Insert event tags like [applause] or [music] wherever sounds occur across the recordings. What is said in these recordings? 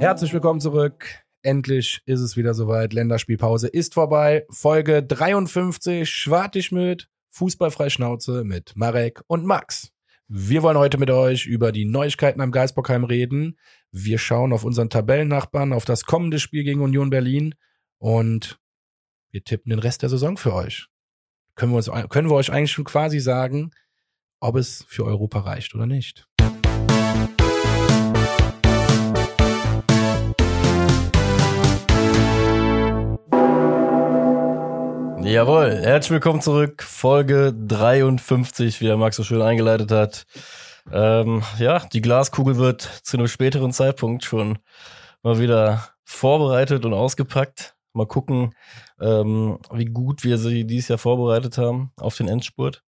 Herzlich willkommen zurück. Endlich ist es wieder soweit. Länderspielpause ist vorbei. Folge 53 Schwartigmüt, Fußballfrei Schnauze mit Marek und Max. Wir wollen heute mit euch über die Neuigkeiten am Geisbockheim reden. Wir schauen auf unseren Tabellennachbarn, auf das kommende Spiel gegen Union Berlin und wir tippen den Rest der Saison für euch. Können wir, uns, können wir euch eigentlich schon quasi sagen, ob es für Europa reicht oder nicht. Jawohl, herzlich willkommen zurück. Folge 53, wie der Max so schön eingeleitet hat. Ähm, ja, die Glaskugel wird zu einem späteren Zeitpunkt schon mal wieder vorbereitet und ausgepackt. Mal gucken, ähm, wie gut wir sie dieses Jahr vorbereitet haben auf den Endspurt.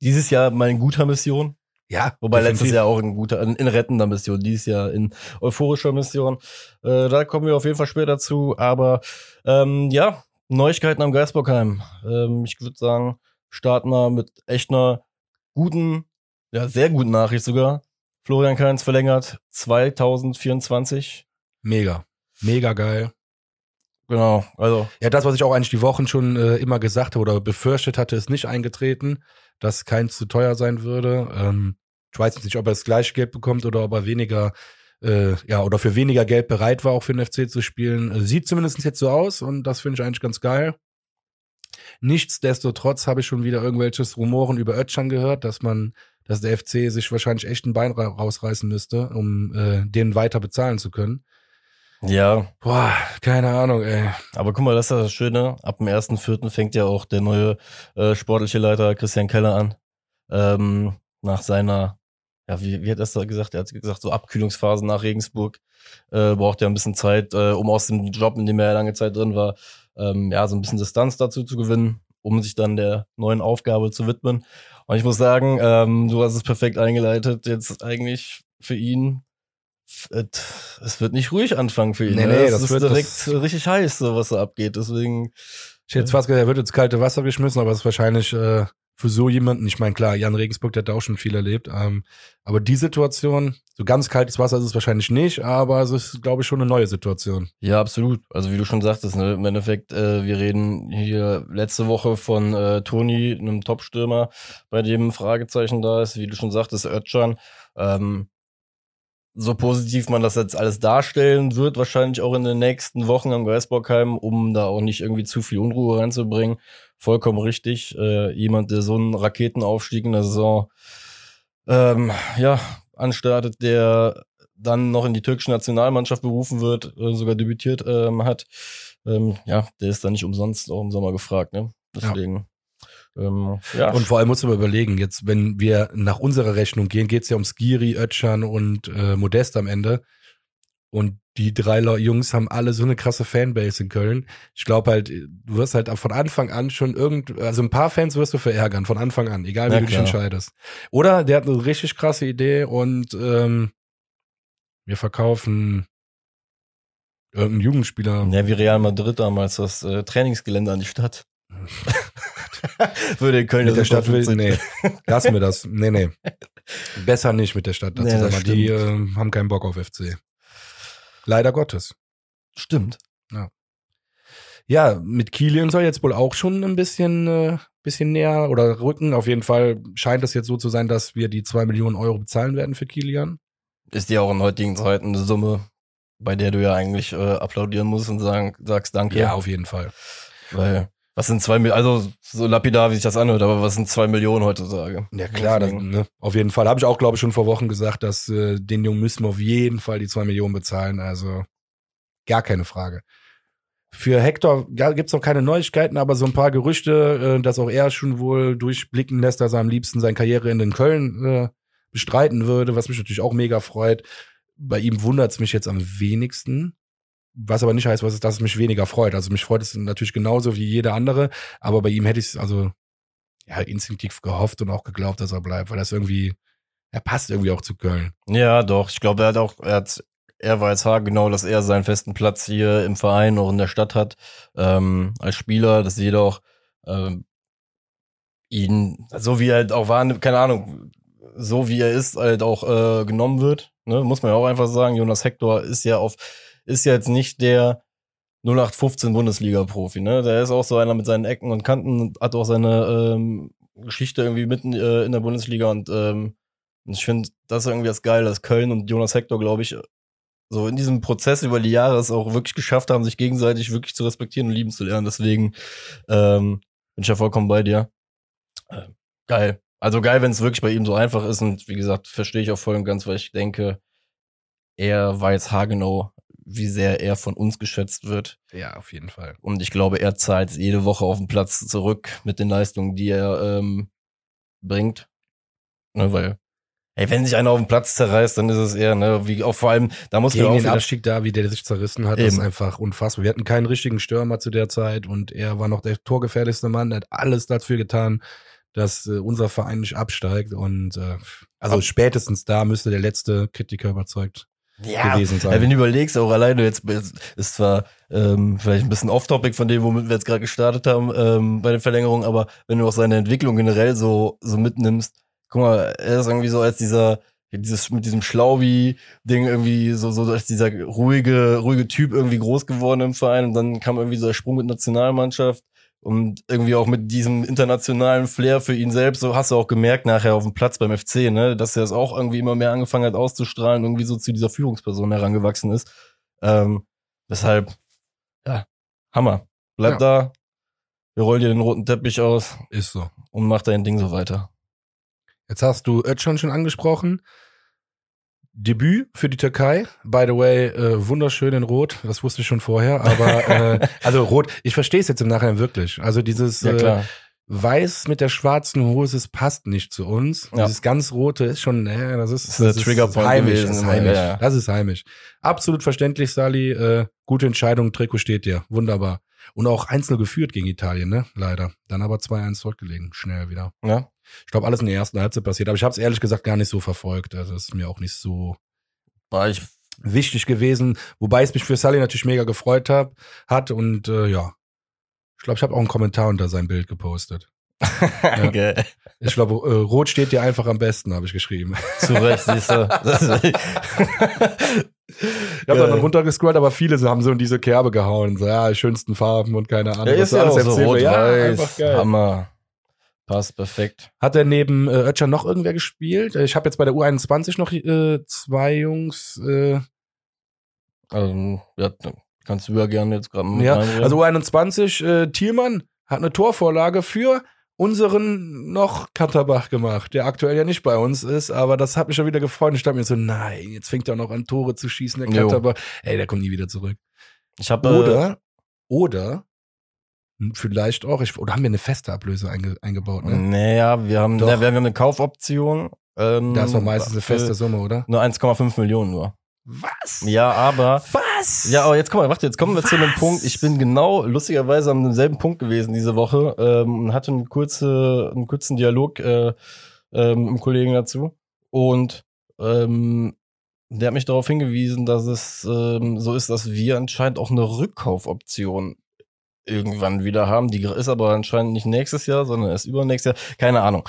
Dieses Jahr mal in guter Mission. Ja, wobei definitiv. letztes Jahr auch in guter, in, in rettender Mission, dieses Jahr in euphorischer Mission. Äh, da kommen wir auf jeden Fall später zu. Aber ähm, ja, Neuigkeiten am Geisbockheim. Ähm, ich würde sagen, starten wir mit echt einer guten, ja, sehr guten Nachricht sogar. Florian Kainz verlängert 2024. Mega. Mega geil. Genau, also. Ja, das, was ich auch eigentlich die Wochen schon äh, immer gesagt habe oder befürchtet hatte, ist nicht eingetreten, dass Keins zu teuer sein würde. Ähm, ich weiß nicht, ob er das gleiche Geld bekommt oder ob er weniger äh, ja, oder für weniger Geld bereit war, auch für den FC zu spielen. Äh, sieht zumindest jetzt so aus und das finde ich eigentlich ganz geil. Nichtsdestotrotz habe ich schon wieder irgendwelches Rumoren über Ötchan gehört, dass man, dass der FC sich wahrscheinlich echt ein Bein rausreißen müsste, um äh, den weiter bezahlen zu können. Ja. Boah, keine Ahnung, ey. Aber guck mal, das ist das Schöne. Ab dem ersten Vierten fängt ja auch der neue äh, sportliche Leiter Christian Keller an. Ähm, nach seiner ja, wie, wie hat er das da gesagt? Er hat gesagt, so Abkühlungsphasen nach Regensburg äh, braucht er ein bisschen Zeit, äh, um aus dem Job, in dem er lange Zeit drin war, ähm, ja, so ein bisschen Distanz dazu zu gewinnen, um sich dann der neuen Aufgabe zu widmen. Und ich muss sagen, ähm, du hast es perfekt eingeleitet, jetzt eigentlich für ihn es wird nicht ruhig anfangen für ihn. Nee, ne? nee, das, das ist direkt das richtig heiß, so was da abgeht. Deswegen. Ich hätte fast gesagt, er wird ins kalte Wasser geschmissen, aber es ist wahrscheinlich äh, für so jemanden, ich meine, klar, Jan Regensburg, der hat auch schon viel erlebt, ähm, aber die Situation, so ganz kaltes Wasser ist es wahrscheinlich nicht, aber es ist, glaube ich, schon eine neue Situation. Ja, absolut. Also wie du schon sagtest, ne, im Endeffekt, äh, wir reden hier letzte Woche von äh, Toni, einem Top-Stürmer, bei dem Fragezeichen da ist, wie du schon sagtest, Özcan. Ähm, so positiv man das jetzt alles darstellen wird, wahrscheinlich auch in den nächsten Wochen am Geisbockheim, um da auch nicht irgendwie zu viel Unruhe reinzubringen. Vollkommen richtig. Äh, jemand, der so einen Raketenaufstieg in der Saison ähm, ja, anstartet, der dann noch in die türkische Nationalmannschaft berufen wird, äh, sogar debütiert ähm, hat, ähm, ja, der ist da nicht umsonst auch im Sommer gefragt, ne? Deswegen. Ja. Ähm, ja. Und vor allem muss man überlegen, jetzt, wenn wir nach unserer Rechnung gehen, geht es ja um Skiri, Ötchan und äh, Modest am Ende. Und die drei Jungs haben alle so eine krasse Fanbase in Köln. Ich glaube halt, du wirst halt von Anfang an schon irgend, also ein paar Fans wirst du verärgern, von Anfang an, egal wie ja, du dich entscheidest. Oder der hat eine richtig krasse Idee und ähm, wir verkaufen irgendeinen Jugendspieler. Ja, wie Real Madrid damals das äh, Trainingsgelände an die Stadt. [laughs] Würde in Köln mit der Stadt will, nee, lassen wir das. Nee, nee. [laughs] Besser nicht mit der Stadt. Nee, die äh, haben keinen Bock auf FC. Leider Gottes. Stimmt. Ja. Ja, mit Kilian soll jetzt wohl auch schon ein bisschen, äh, bisschen näher oder rücken. Auf jeden Fall scheint es jetzt so zu sein, dass wir die zwei Millionen Euro bezahlen werden für Kilian. Ist ja auch in heutigen Zeiten eine Summe, bei der du ja eigentlich äh, applaudieren musst und sagen, sagst Danke. Ja, auf jeden Fall. Weil was sind zwei Millionen, also so lapidar, wie sich das anhört, aber was sind zwei Millionen heutzutage? Ja klar, das, ne? auf jeden Fall. Habe ich auch, glaube ich, schon vor Wochen gesagt, dass äh, den Jungen müssen wir auf jeden Fall die zwei Millionen bezahlen. Also gar keine Frage. Für Hector ja, gibt's noch keine Neuigkeiten, aber so ein paar Gerüchte, äh, dass auch er schon wohl durchblicken lässt, dass er am liebsten seine Karriere in den Köln äh, bestreiten würde, was mich natürlich auch mega freut. Bei ihm wundert's mich jetzt am wenigsten. Was aber nicht heißt, was dass es mich weniger freut. Also mich freut es natürlich genauso wie jeder andere, aber bei ihm hätte ich es also ja instinktiv gehofft und auch geglaubt, dass er bleibt, weil das irgendwie, er passt irgendwie auch zu Köln. Ja, doch. Ich glaube, er hat auch, er hat, er weiß genau, dass er seinen festen Platz hier im Verein, auch in der Stadt hat, ähm, als Spieler, dass jeder auch ähm, ihn, so wie er halt auch war, keine Ahnung, so wie er ist, halt auch äh, genommen wird. Ne? Muss man ja auch einfach sagen. Jonas Hector ist ja auf ist ja jetzt nicht der 0815 Bundesliga-Profi, ne? Der ist auch so einer mit seinen Ecken und Kanten, hat auch seine ähm, Geschichte irgendwie mitten äh, in der Bundesliga und ähm, ich finde das irgendwie das Geile, dass Köln und Jonas Hector, glaube ich, so in diesem Prozess über die Jahre es auch wirklich geschafft haben, sich gegenseitig wirklich zu respektieren und lieben zu lernen. Deswegen ähm, bin ich ja vollkommen bei dir. Äh, geil. Also geil, wenn es wirklich bei ihm so einfach ist und wie gesagt, verstehe ich auch voll und ganz, weil ich denke, er weiß haargenau, wie sehr er von uns geschätzt wird. Ja, auf jeden Fall. Und ich glaube, er zahlt jede Woche auf den Platz zurück mit den Leistungen, die er ähm, bringt. Ne, weil Ey, wenn sich einer auf den Platz zerreißt, dann ist es eher, ne, wie auch vor allem, da muss man auch den Abstieg da, wie der sich zerrissen hat, Eben. ist einfach unfassbar. Wir hatten keinen richtigen Stürmer zu der Zeit und er war noch der torgefährlichste Mann, der hat alles dafür getan, dass äh, unser Verein nicht absteigt und äh, also Ab- spätestens da müsste der letzte Kritiker überzeugt ja, gewesen sein. Ja, wenn du überlegst, auch alleine jetzt ist zwar ähm, vielleicht ein bisschen off-topic von dem, womit wir jetzt gerade gestartet haben ähm, bei der Verlängerung, aber wenn du auch seine Entwicklung generell so so mitnimmst, guck mal, er ist irgendwie so als dieser dieses mit diesem Schlaubi-Ding irgendwie so so als dieser ruhige ruhige Typ irgendwie groß geworden im Verein und dann kam irgendwie so der Sprung mit Nationalmannschaft und irgendwie auch mit diesem internationalen Flair für ihn selbst, so hast du auch gemerkt nachher auf dem Platz beim FC, ne, dass er es auch irgendwie immer mehr angefangen hat auszustrahlen, irgendwie so zu dieser Führungsperson herangewachsen ist. Ähm, weshalb, ja, Hammer. Bleib Ja. da, wir rollen dir den roten Teppich aus Ist so. und mach dein Ding so weiter. Jetzt hast du Özcan schon angesprochen. Debüt für die Türkei. By the way, äh, wunderschön in Rot. Das wusste ich schon vorher. Aber äh, [laughs] also Rot, ich verstehe es jetzt im Nachhinein wirklich. Also dieses Ja, äh. Weiß mit der schwarzen Hose, es passt nicht zu uns. Ja. Dieses ganz Rote ist schon, äh, das ist, Das ist das Triggerpoint heimisch. gewesen Das ist heimisch. ja. Das ist heimisch. Absolut verständlich, Sali. Äh, gute Entscheidung, Trikot steht dir. Wunderbar. Und auch einzeln geführt gegen Italien, ne? Leider. Dann aber 2-1 zurückgelegen. Schnell wieder. Ja. Ich glaube, alles in der ersten Halbzeit passiert. Aber ich habe es ehrlich gesagt gar nicht so verfolgt. Also es ist mir auch nicht so War ich, wichtig gewesen. Wobei es mich für Sully natürlich mega gefreut hab, hat. Und äh, ja, ich glaube, ich habe auch einen Kommentar unter sein Bild gepostet. [laughs] Geil. Ich glaube, äh, Rot steht dir einfach am besten, habe ich geschrieben. Zu Recht, siehst du. [laughs] Ich habe dann runtergescrollt, aber viele haben so in diese Kerbe gehauen. So, ja, schönsten Farben und keine Ahnung. Ja, ist ja alles auch so ja, rot-weiß. geil. Hammer. Passt perfekt. Hat er neben äh, Ötcher noch irgendwer gespielt? Ich habe jetzt bei der U21 noch äh, zwei Jungs. Äh, Also, ja, kannst du ja gerne jetzt gerade mit ja, also U21, äh, Thielmann hat eine Torvorlage für unseren noch Katterbach gemacht, der aktuell ja nicht bei uns ist, aber das hat mich schon wieder gefreut. Ich dachte mir so, nein, jetzt fängt er noch an Tore zu schießen, der Jo. Katterbach. Ey, der kommt nie wieder zurück. ich habe Oder, oder, hm, vielleicht auch, ich, oder haben wir eine feste Ablöse einge, eingebaut, ne? Naja, wir haben, ja, wir haben eine Kaufoption. Ähm, Da ist doch meistens eine feste Summe, oder? Nur 1,5 Millionen nur. Was? Ja, aber. Was? Ja, aber jetzt komm mal, warte, jetzt kommen wir zu einem Was? Punkt. Ich bin genau lustigerweise am selben Punkt gewesen diese Woche ähm, und hatte einen, kurze, einen kurzen Dialog äh, ähm, mit einem Kollegen dazu. Und ähm, der hat mich darauf hingewiesen, dass es ähm, so ist, dass wir anscheinend auch eine Rückkaufoption irgendwann wieder haben. Die ist aber anscheinend nicht nächstes Jahr, sondern erst übernächstes Jahr. Keine Ahnung.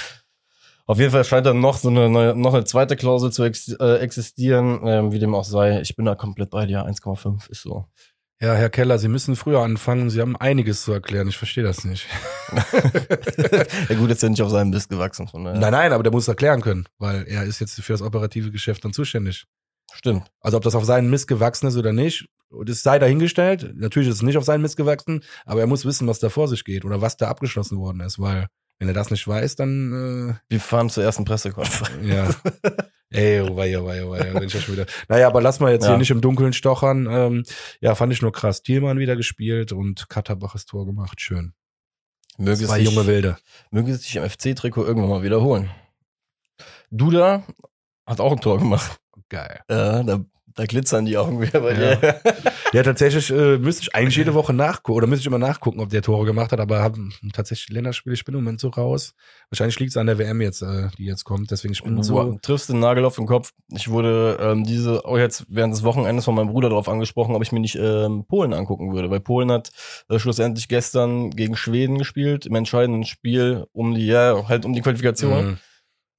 Auf jeden Fall scheint dann noch so eine neue, noch eine zweite Klausel zu ex äh, existieren, ähm, wie dem auch sei. Ich bin da komplett bei dir. 1,5 ist so. Ja, Herr Keller, Sie müssen früher anfangen. Sie haben einiges zu erklären. Ich verstehe das nicht. [laughs] ja gut, ist ja nicht auf seinem Mist gewachsen. Von daher. Nein, nein, aber der muss erklären können, weil er ist jetzt für das operative Geschäft dann zuständig. Stimmt. Also ob das auf seinen Mist gewachsen ist oder nicht, das sei dahingestellt. Natürlich ist es nicht auf seinen Mist gewachsen, aber er muss wissen, was da vor sich geht oder was da abgeschlossen worden ist, weil wenn er das nicht weiß, dann Wir fahren zur ersten Pressekonferenz. äh, [laughs] ja. Ey, oh wei, oh wei, oh wei, bin ich ja schon wieder. Naja, aber lass mal jetzt Ja. hier nicht im Dunkeln stochern. Ähm, ja, fand ich nur krass. Thielmann wieder gespielt und Katterbach das Tor gemacht. Schön. Möge Zwei junge Wilde. möge es sich im FC-Trikot irgendwann mal wiederholen. Duda hat auch ein Tor gemacht. Geil. Ja, da, da glitzern die Augen wieder bei Ja. dir. [laughs] Ja, tatsächlich äh, müsste ich eigentlich jede Woche nachgucken oder müsste ich immer nachgucken, ob der Tore gemacht hat, aber haben tatsächlich Länderspiele, ich bin im Moment so raus. Wahrscheinlich liegt es an der WM jetzt, äh, die jetzt kommt, deswegen ich bin Du so. triffst den Nagel auf den Kopf. Ich wurde ähm, diese, auch jetzt während des Wochenendes von meinem Bruder darauf angesprochen, ob ich mir nicht ähm, Polen angucken würde. Weil Polen hat äh, schlussendlich gestern gegen Schweden gespielt, im entscheidenden Spiel um die, ja, halt um die Qualifikation. Mhm.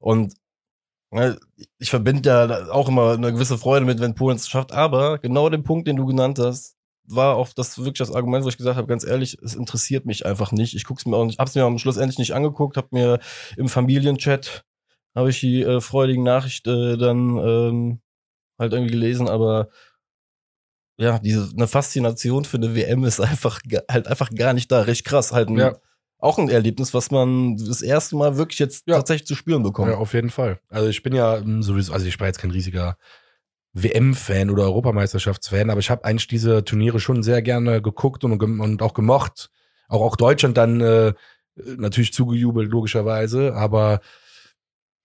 Und Ich verbinde ja auch immer eine gewisse Freude mit, wenn Polen es schafft, aber genau den Punkt, den du genannt hast, war auch das wirklich das Argument, wo ich gesagt habe, ganz ehrlich, es interessiert mich einfach nicht. Ich guck's mir auch nicht, hab's mir am Schluss endlich nicht angeguckt, hab mir im Familienchat habe ich die äh, freudigen Nachricht äh, dann ähm, halt irgendwie gelesen, aber ja, diese eine Faszination für eine WM ist [laughs] einfach halt einfach gar nicht da. Recht krass, halt ein, Ja. Auch ein Erlebnis, was man das erste Mal wirklich jetzt Ja. tatsächlich zu spüren bekommt. Ja, auf jeden Fall. Also ich bin ja ähm, sowieso, also ich bin jetzt kein riesiger WM-Fan oder Europameisterschaftsfan, aber ich habe eigentlich diese Turniere schon sehr gerne geguckt und, und auch gemocht. Auch, auch Deutschland dann äh, natürlich zugejubelt, logischerweise, aber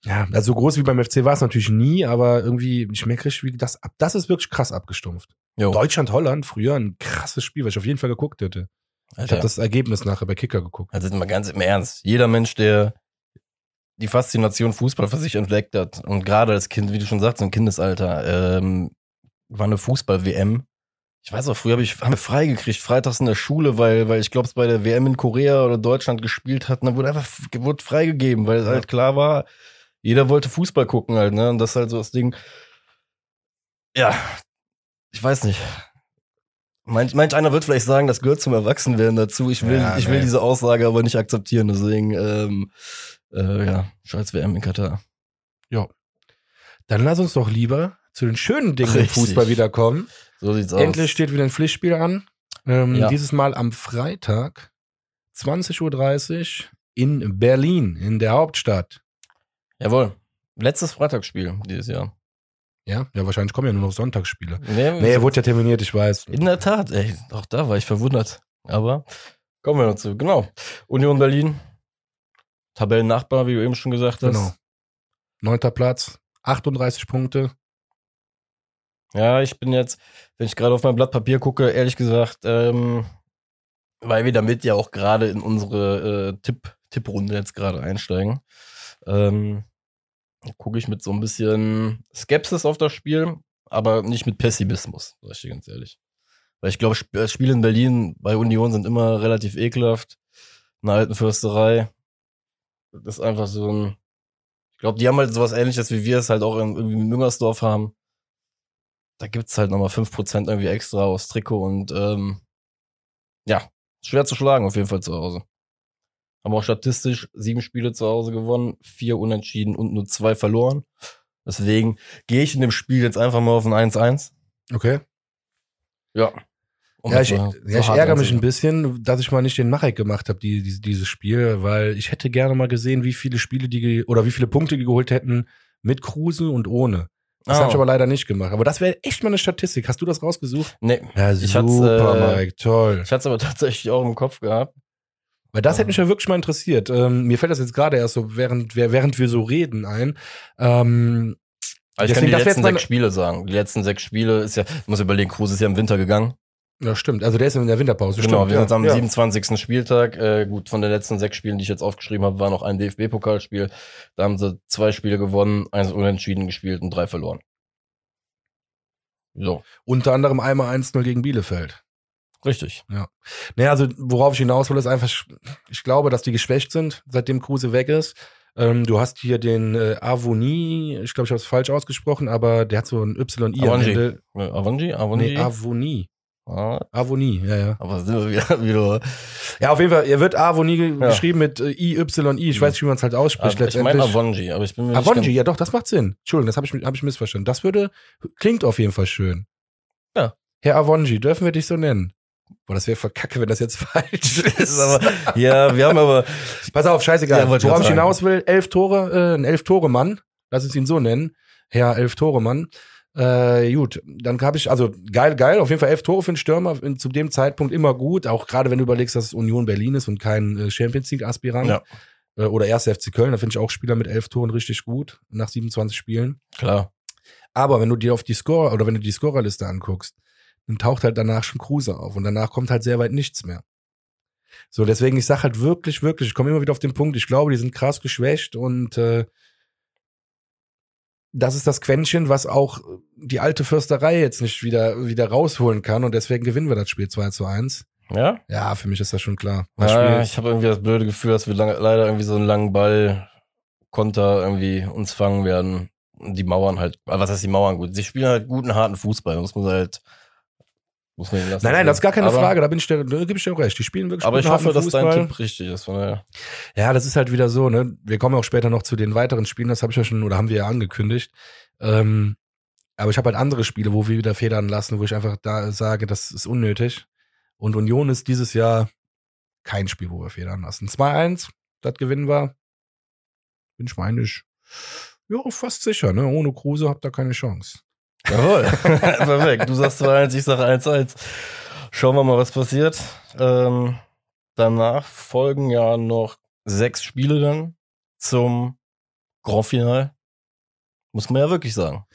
ja, also so groß wie beim FC war es natürlich nie, aber irgendwie, ich merke richtig, wie das ab, das ist wirklich krass abgestumpft. Jo. Deutschland, Holland, früher ein krasses Spiel, was ich auf jeden Fall geguckt hätte. Ich Alter. habe das Ergebnis nachher bei Kicker geguckt. Also mal ganz im Ernst. Jeder Mensch, der die Faszination Fußball für sich entdeckt hat und gerade als Kind, wie du schon sagst, im Kindesalter, ähm, war eine Fußball-WM. Ich weiß auch, früher habe ich haben wir freigekriegt, freitags in der Schule, weil, weil ich glaube, es bei der WM in Korea oder Deutschland gespielt hat, und dann wurde einfach wurde freigegeben, weil Ja. halt klar war, jeder wollte Fußball gucken halt, ne? Und das ist halt so das Ding. Ja, ich weiß nicht. Manch, manch einer wird vielleicht sagen, das gehört zum Erwachsenwerden dazu. Ich will, Ja, ich will nee. diese Aussage aber nicht akzeptieren. Deswegen, ähm, äh, ja, scheiß WM in Katar. Dann lass uns doch lieber zu den schönen Dingen im. Fußball wiederkommen. So sieht's Endlich aus. steht wieder ein Pflichtspiel an. Ähm, Ja. Dieses Mal am Freitag, 20.30 Uhr in Berlin, in der Hauptstadt. Jawohl. Letztes Freitagsspiel dieses Jahr. Ja, ja, wahrscheinlich kommen ja nur noch Sonntagsspiele. Nee, Nee, er wurde ja terminiert, ich weiß. in der Tat, ey, auch da war ich verwundert. Aber kommen wir noch zu. Genau. Union Berlin. Tabellennachbar, wie du eben schon gesagt hast. Genau. Neunter Platz, 38 Punkte. Ja, ich bin jetzt, wenn ich gerade auf mein Blatt Papier gucke, ehrlich gesagt, ähm, weil wir damit ja auch gerade in unsere äh, Tipp, Tipprunde jetzt gerade einsteigen, ähm, gucke ich mit so ein bisschen Skepsis auf das Spiel, aber nicht mit Pessimismus, sag ich dir ganz ehrlich. Weil ich glaube, Sp äh, Spiele in Berlin bei Union sind immer relativ ekelhaft. In der alten Fürsterei. Das ist einfach so ein. Ich glaube, die haben halt sowas ähnliches, wie wir es halt auch in, irgendwie in Müngersdorf haben da gibt's halt nochmal 5% irgendwie extra aus Trikot und ähm, ja, schwer zu schlagen auf jeden Fall zu Hause. Haben auch statistisch sieben Spiele zu Hause gewonnen, vier unentschieden und nur zwei verloren. Deswegen gehe ich in dem Spiel jetzt einfach mal auf ein 1-1. Okay. Ja. Um ja, ich, ja, ich ärgere mich ein bisschen, dass ich mal nicht den Marek gemacht habe, die, die, dieses Spiel, weil ich hätte gerne mal gesehen, wie viele Spiele die oder wie viele Punkte die geholt hätten mit Kruse und ohne. Das Ah. habe ich aber leider nicht gemacht. Aber das wäre echt mal eine Statistik. Hast du das rausgesucht? Nee, Ja, Ich hat's, super, äh, Mike, toll. ich hatte es aber [laughs] tatsächlich auch im Kopf gehabt. Weil das Ja. hätte mich ja wirklich mal interessiert. Ähm, mir fällt das jetzt gerade erst so, während, wir- während wir so reden ein. Ähm, Aber ich Deswegen, kann das die letzten sechs Spiele sagen. Die letzten sechs Spiele ist ja, ich muss überlegen, Kruse ist ja im Winter gegangen. ja, stimmt. Also der ist in der Winterpause. Genau, stimmt, wir sind jetzt am ja. 27. Spieltag. Äh, gut, von den letzten sechs Spielen, die ich jetzt aufgeschrieben habe, war noch ein DFB-Pokalspiel. Da haben sie zwei Spiele gewonnen, eins unentschieden gespielt und drei verloren. So, Unter anderem einmal 1-0 gegen Bielefeld. Richtig. Naja, also worauf ich hinaus will, ist einfach, ich glaube, dass die geschwächt sind, seitdem Kruse weg ist. Ähm, du hast hier den äh, Avoni, ich glaube, ich habe es falsch ausgesprochen, aber der hat so ein Y-I am. Ende. Äh, Avonji? Avonji? Nee, Avoni. ah, Avoni, ja, ja. aber sind wir wieder, wieder Ja, auf jeden Fall, er wird Avoni Ja. geschrieben mit äh, I-Y-I. Ich weiß nicht, wie man es halt ausspricht Ah, ich meine letztendlich. Avonji, aber ich bin mir Avonji, ja doch, das macht Sinn. Entschuldigung, das habe ich, hab ich missverstanden. Das würde, klingt auf jeden Fall schön. Ja. Herr Avonji, dürfen wir dich so nennen? Boah, das wäre verkacke, wenn das jetzt [laughs] falsch ist. aber, [laughs] ja, wir haben aber, Pass auf, scheißegal. Ja, Worauf ich hinaus will, elf Tore, äh, ein Elf-Tore-Mann. Lass uns ihn so nennen. Herr Elf-Tore-Mann. Äh, gut, dann habe ich, also geil, geil, auf jeden Fall elf Tore für einen Stürmer, in, zu dem Zeitpunkt immer gut, auch gerade wenn du überlegst, dass es Union Berlin ist und kein äh, Champions League-Aspirant. Ja. Äh, oder 1. FC Köln, da finde ich auch Spieler mit elf Toren richtig gut, nach 27 Spielen. klar, Aber wenn du dir auf die Score oder wenn du die Scorerliste anguckst, dann taucht halt danach schon Kruse auf und danach kommt halt sehr weit nichts mehr. So, deswegen, ich sag halt wirklich, wirklich, ich komme immer wieder auf den Punkt, ich glaube, die sind krass geschwächt und äh, das ist das Quäntchen, was auch die alte Fürsterei jetzt nicht wieder, wieder rausholen kann und deswegen gewinnen wir das Spiel 2 zu 1. ja? Ja, für mich ist das schon klar. Das Ja, ich habe irgendwie das blöde Gefühl, dass wir lange, leider irgendwie so einen langen Ball Konter irgendwie uns fangen werden. die Mauern halt, ah, was heißt die Mauern gut? Sie spielen halt guten, harten Fußball, muss man halt, muss man lassen. Nein, nein, das ist gar keine aber, Frage, da bin ich dir, da gebe ich dir auch recht. Die spielen wirklich Aber ich hoffe, dass dein. Tipp richtig ist. Von daher. Ja, das ist halt wieder so, ne? Wir kommen auch später noch zu den weiteren Spielen, das habe ich ja schon, oder haben wir ja angekündigt. Ähm, aber ich habe halt andere Spiele, wo wir wieder federn lassen, wo ich einfach da sage, das ist unnötig. Und Union ist dieses Jahr kein Spiel, wo wir federn lassen. 2-1, das gewinnen wir. Bin ich meine ich, ja, fast sicher, ne? Ohne Kruse habt ihr keine Chance. Jawohl. [laughs] Perfekt. Du sagst 2-1, ich sag 1-1. Schauen wir mal, was passiert. Ähm, danach folgen ja noch sechs Spiele dann zum Grand Final. Muss man ja wirklich sagen.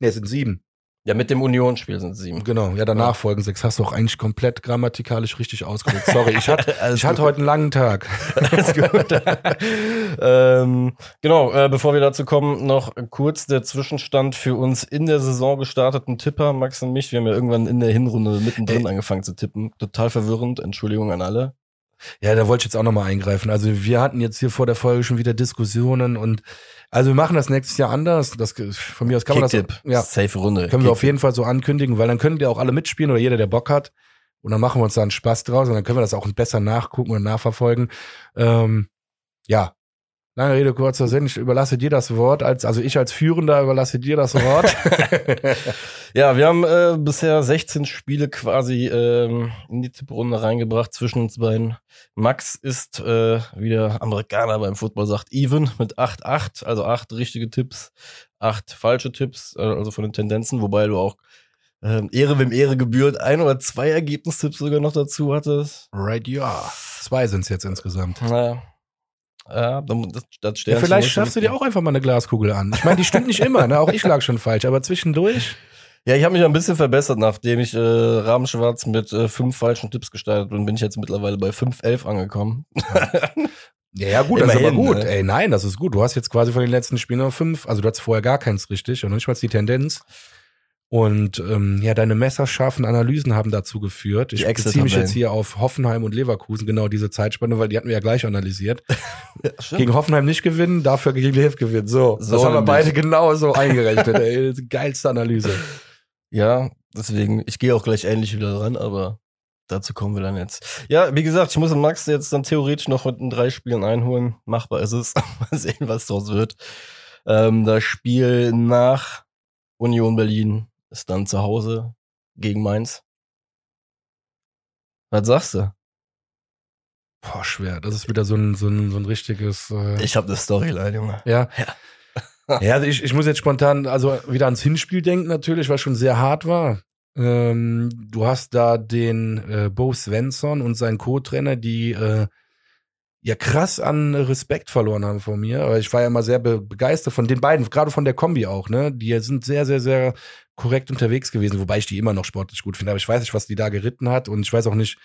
Ne, es sind sieben. Ja, mit dem Union-Spiel sind sieben. Genau, ja, danach Ja. folgen sechs. Hast du auch eigentlich komplett grammatikalisch richtig ausgedrückt. Sorry, ich hatte, [laughs] ich hatte heute einen langen Tag. [laughs] Alles gut. [laughs] ähm, genau, äh, bevor wir dazu kommen, noch kurz der Zwischenstand für uns in der Saison gestarteten Tipper, Max und mich. Wir haben ja irgendwann in der Hinrunde mittendrin Ey. angefangen zu tippen. Total verwirrend. Entschuldigung an alle. Ja, da wollte ich jetzt auch nochmal eingreifen. Also wir hatten jetzt hier vor der Folge schon wieder Diskussionen und also wir machen das nächstes Jahr anders. Das, von mir aus kann man das, ja, Safe Runde. können wir auf jeden Fall so ankündigen, weil dann können die auch alle mitspielen oder jeder, der Bock hat. Und dann machen wir uns da einen Spaß draus und dann können wir das auch besser nachgucken und nachverfolgen. Ähm, ja, lange Rede, kurzer Sinn. Ich überlasse dir das Wort. Als, also ich als Führender überlasse dir das Wort. [laughs] Ja, wir haben äh, bisher 16 Spiele quasi ähm, in die Tipprunde reingebracht zwischen uns beiden. Max ist, äh, wie der Amerikaner beim Football sagt, even mit 8-8, also 8 richtige Tipps, 8 falsche Tipps, äh, also von den Tendenzen, wobei du auch ähm, Ehre wem Ehre gebührt, ein oder zwei Ergebnistipps sogar noch dazu hattest. right, ja. Zwei sind es jetzt insgesamt. Naja. Ja, das, das Ja, vielleicht schaffst du dir auch einfach mal eine Glaskugel an. Ich meine, die stimmt nicht immer, ne? Auch ich lag schon falsch, aber zwischendurch. Ja, ich habe mich ein bisschen verbessert, nachdem ich äh, Rahmenschwarz mit äh, fünf falschen Tipps gestartet bin, bin ich jetzt mittlerweile bei 5-11 angekommen. Ja, ja, gut, das ist aber Immerhin, gut. ne? Ey, nein, das ist gut. Du hast jetzt quasi von den letzten Spielen noch fünf, also du hattest vorher gar keins richtig und nicht mal die Tendenz. Und ähm, ja, deine messerscharfen Analysen haben dazu geführt. Ich beziehe mich jetzt hier auf Hoffenheim und Leverkusen, genau diese Zeitspanne, weil die hatten wir ja gleich analysiert. [laughs] Gegen Hoffenheim nicht gewinnen, dafür gegen Lev gewinnen. So, So das haben wir beide genau so eingerechnet. ey. Geilste Analyse. Ja, deswegen, ich gehe auch gleich ähnlich wieder ran, aber dazu kommen wir dann jetzt. Ja, wie gesagt, ich muss Max jetzt dann theoretisch noch mit den drei Spielen einholen. Machbar ist es. [laughs] Mal sehen, was draus wird. Ähm, das Spiel nach Union Berlin ist dann zu Hause gegen Mainz. Was sagst du? Boah, schwer. Das ist wieder so ein, so ein, so ein richtiges. Äh, Ich habe eine Storyline, Junge. Ja. [laughs] Ja, also ich, ich muss jetzt spontan also wieder ans Hinspiel denken natürlich, was schon sehr hart war. Ähm, du hast da den äh, Bo Svensson und seinen Co-Trainer, die äh, ja krass an Respekt verloren haben von mir. Aber ich war ja immer sehr be begeistert von den beiden, gerade von der Kombi auch, ne? Die sind sehr, sehr, sehr korrekt unterwegs gewesen, wobei ich die immer noch sportlich gut finde. Aber ich weiß nicht, was die da geritten hat und ich weiß auch nicht,